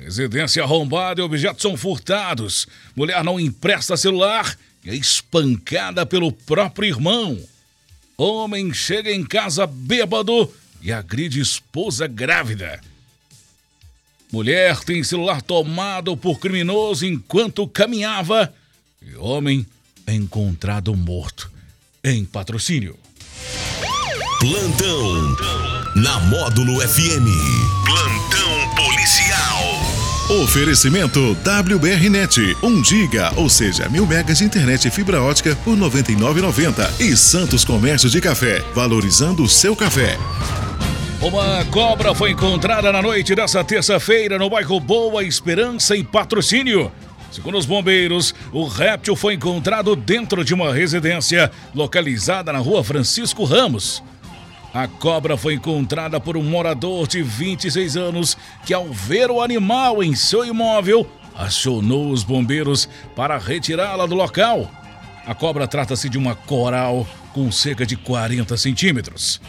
Residência arrombada e objetos são furtados. Mulher não empresta celular e é espancada pelo próprio irmão. Homem chega em casa bêbado e agride esposa grávida. Mulher tem celular tomado por criminoso enquanto caminhava. E homem é encontrado morto em patrocínio. Plantão na Módulo FM. Plantão policial. Oferecimento WBRnet, 1 giga, ou seja, mil megas de internet e fibra ótica por 99,90 e Santos Comércio de Café, valorizando o seu café. Uma cobra foi encontrada na noite dessa terça-feira no bairro Boa Esperança, em patrocínio. Segundo os bombeiros, o réptil foi encontrado dentro de uma residência localizada na rua Francisco Ramos. A cobra foi encontrada por um morador de 26 anos que, ao ver o animal em seu imóvel, acionou os bombeiros para retirá-la do local. A cobra trata-se de uma coral com cerca de 40 centímetros.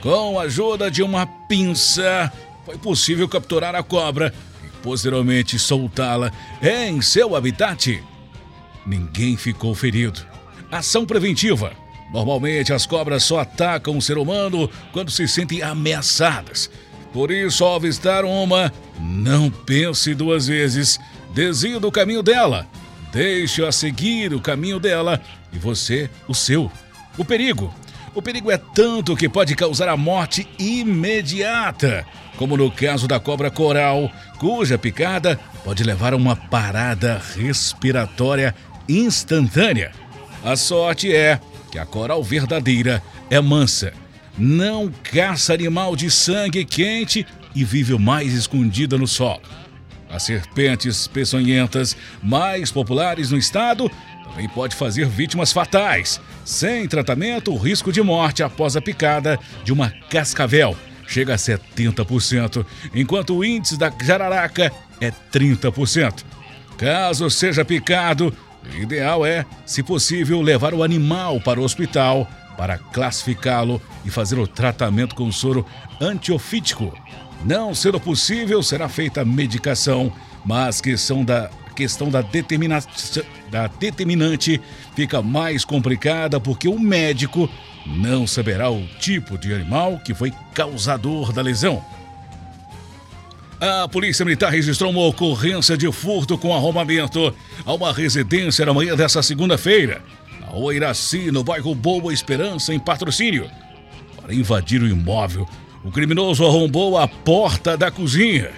Com a ajuda de uma pinça, foi possível capturar a cobra e posteriormente soltá-la em seu habitat. Ninguém ficou ferido. Ação preventiva Normalmente as cobras só atacam o ser humano quando se sentem ameaçadas. Por isso, ao avistar uma, não pense duas vezes, desvie do caminho dela. Deixe-a seguir o caminho dela e você o seu. O perigo. O perigo é tanto que pode causar a morte imediata, como no caso da cobra coral, cuja picada pode levar a uma parada respiratória instantânea. A sorte é que a coral verdadeira é mansa, não caça animal de sangue quente e vive mais escondida no solo. As serpentes peçonhentas mais populares no estado também pode fazer vítimas fatais. Sem tratamento, o risco de morte após a picada de uma cascavel chega a 70%, enquanto o índice da jararaca é 30%. Caso seja picado, o ideal é, se possível, levar o animal para o hospital para classificá-lo e fazer o tratamento com soro antiofítico. Não sendo possível, será feita medicação, mas questão da questão da, determina da determinante fica mais complicada porque o médico não saberá o tipo de animal que foi causador da lesão. A Polícia Militar registrou uma ocorrência de furto com arrombamento a uma residência na manhã dessa segunda-feira, na rua Iraci, no bairro Boa Esperança, em patrocínio. Para invadir o imóvel, o criminoso arrombou a porta da cozinha.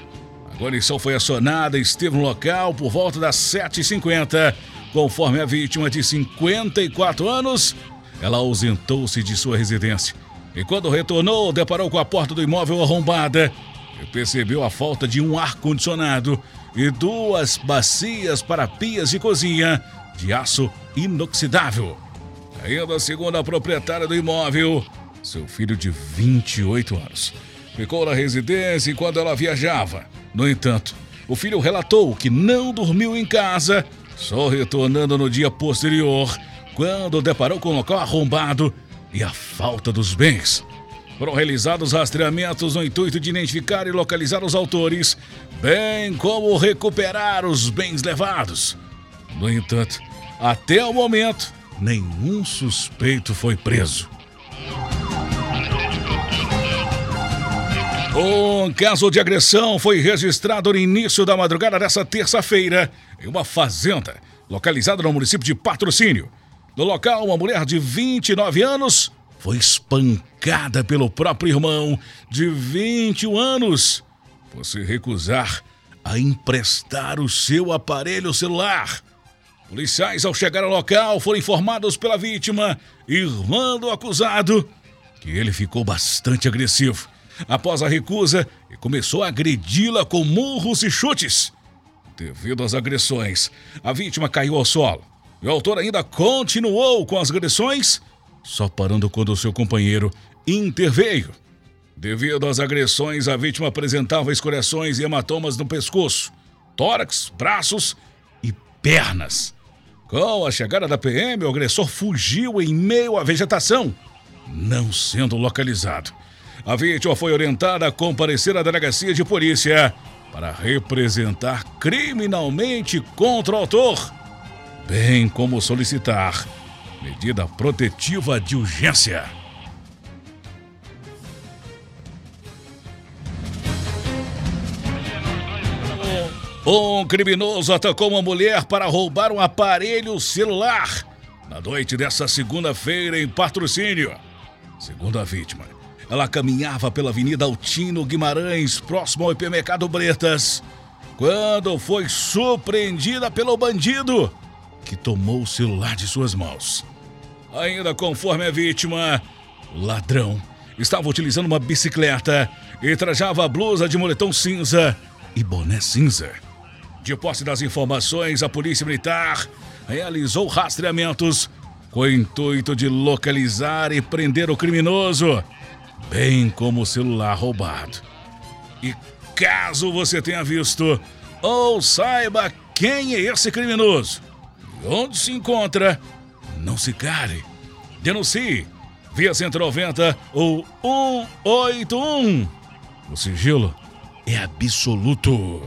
A guarnição foi acionada e esteve no local por volta das 7h50. Conforme a vítima de 54 anos, ela ausentou-se de sua residência. E quando retornou, deparou com a porta do imóvel arrombada percebeu a falta de um ar-condicionado e duas bacias para pias de cozinha de aço inoxidável. Ainda segundo a proprietária do imóvel, seu filho de 28 anos ficou na residência enquanto ela viajava. No entanto, o filho relatou que não dormiu em casa, só retornando no dia posterior, quando deparou com o local arrombado e a falta dos bens. Foram realizados rastreamentos no intuito de identificar e localizar os autores, bem como recuperar os bens levados. No entanto, até o momento, nenhum suspeito foi preso. Um caso de agressão foi registrado no início da madrugada dessa terça-feira em uma fazenda localizada no município de Patrocínio. No local, uma mulher de 29 anos foi espancada pelo próprio irmão de 21 anos por se recusar a emprestar o seu aparelho celular. Policiais, ao chegar ao local, foram informados pela vítima, irmã do acusado, que ele ficou bastante agressivo. Após a recusa, e começou a agredi-la com murros e chutes. Devido às agressões, a vítima caiu ao solo. E o autor ainda continuou com as agressões, só parando quando seu companheiro interveio. Devido às agressões, a vítima apresentava escoriações e hematomas no pescoço, tórax, braços e pernas. Com a chegada da PM, o agressor fugiu em meio à vegetação, não sendo localizado. A vítima foi orientada a comparecer à delegacia de polícia para representar criminalmente contra o autor, bem como solicitar medida protetiva de urgência. Um criminoso atacou uma mulher para roubar um aparelho celular na noite dessa segunda-feira em patrocínio. Segundo a vítima, ela caminhava pela Avenida Altino Guimarães, próximo ao hipermercado Bretas, quando foi surpreendida pelo bandido que tomou o celular de suas mãos. Ainda conforme a vítima, o ladrão estava utilizando uma bicicleta e trajava blusa de moletom cinza e boné cinza. De posse das informações, a Polícia Militar realizou rastreamentos com o intuito de localizar e prender o criminoso, bem como o celular roubado. E caso você tenha visto ou saiba quem é esse criminoso e onde se encontra, não se cale. Denuncie via 190 ou 181. O sigilo é absoluto.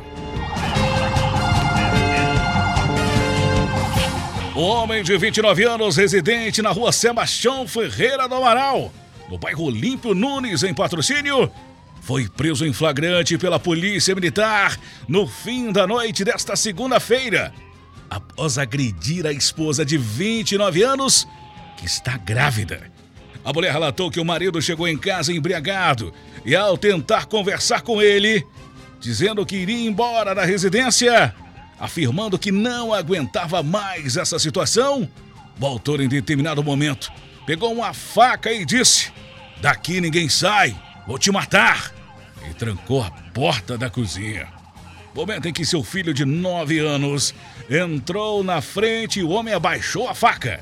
O homem de 29 anos, residente na rua Sebastião Ferreira do Amaral, no bairro Olímpio Nunes, em patrocínio, foi preso em flagrante pela Polícia Militar no fim da noite desta segunda-feira, após agredir a esposa de 29 anos, que está grávida. A mulher relatou que o marido chegou em casa embriagado e, ao tentar conversar com ele, dizendo que iria embora da residência, afirmando que não aguentava mais essa situação, o autor, em determinado momento, pegou uma faca e disse: Daqui ninguém sai, vou te matar! E trancou a porta da cozinha. Momento em que seu filho de nove anos entrou na frente e o homem abaixou a faca.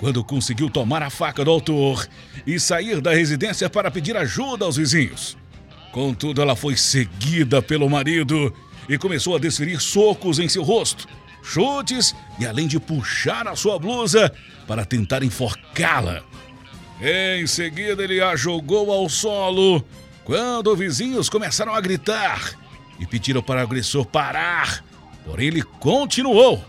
Quando conseguiu tomar a faca do autor e sair da residência para pedir ajuda aos vizinhos. Contudo, ela foi seguida pelo marido e começou a desferir socos em seu rosto, chutes e além de puxar a sua blusa para tentar enforcá-la. Em seguida, ele a jogou ao solo quando vizinhos começaram a gritar e pediram para o agressor parar, porém ele continuou.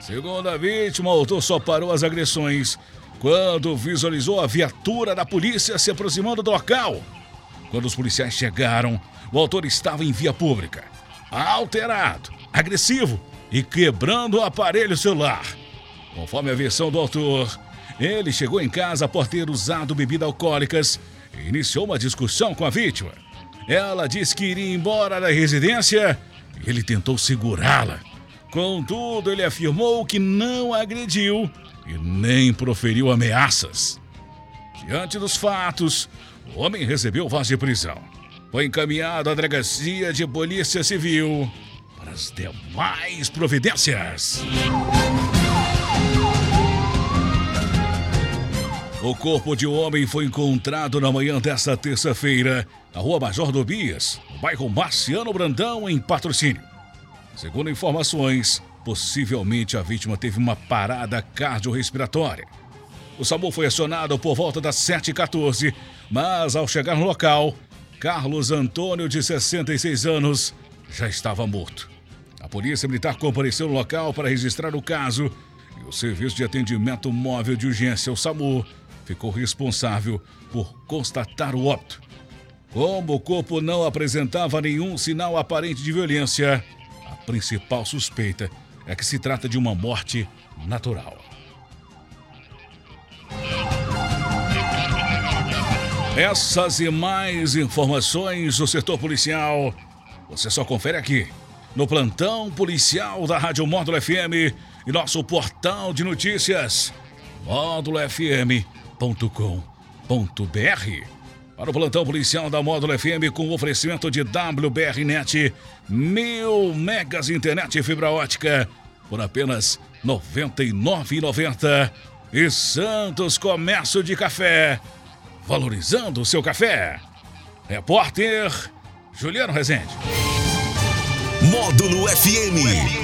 Segundo a vítima, o autor só parou as agressões quando visualizou a viatura da polícia se aproximando do local. Quando os policiais chegaram, o autor estava em via pública alterado, agressivo e quebrando o aparelho celular. Conforme a versão do autor, ele chegou em casa por ter usado bebidas alcoólicas e iniciou uma discussão com a vítima. Ela disse que iria embora da residência e ele tentou segurá-la. Contudo, ele afirmou que não agrediu e nem proferiu ameaças. Diante dos fatos, o homem recebeu voz de prisão foi encaminhado à delegacia de polícia civil para as demais providências. O corpo de um homem foi encontrado na manhã desta terça-feira na rua Major Dobias, no bairro Marciano Brandão, em patrocínio. Segundo informações, possivelmente a vítima teve uma parada cardiorrespiratória. O SAMU foi acionado por volta das 7h14, mas ao chegar no local, Carlos Antônio, de 66 anos, já estava morto. A polícia militar compareceu no local para registrar o caso e o Serviço de Atendimento Móvel de Urgência, o SAMU, ficou responsável por constatar o óbito. Como o corpo não apresentava nenhum sinal aparente de violência, a principal suspeita é que se trata de uma morte natural. Essas e mais informações do setor policial você só confere aqui no plantão policial da Rádio Módulo FM e nosso portal de notícias módulofm.com.br. para o plantão policial da Módulo FM com oferecimento de WBRnet, mil megas internet e fibra ótica por apenas R$ 99,90. E Santos Comércio de Café, valorizando o seu café. Repórter Juliano Rezende. Módulo FM.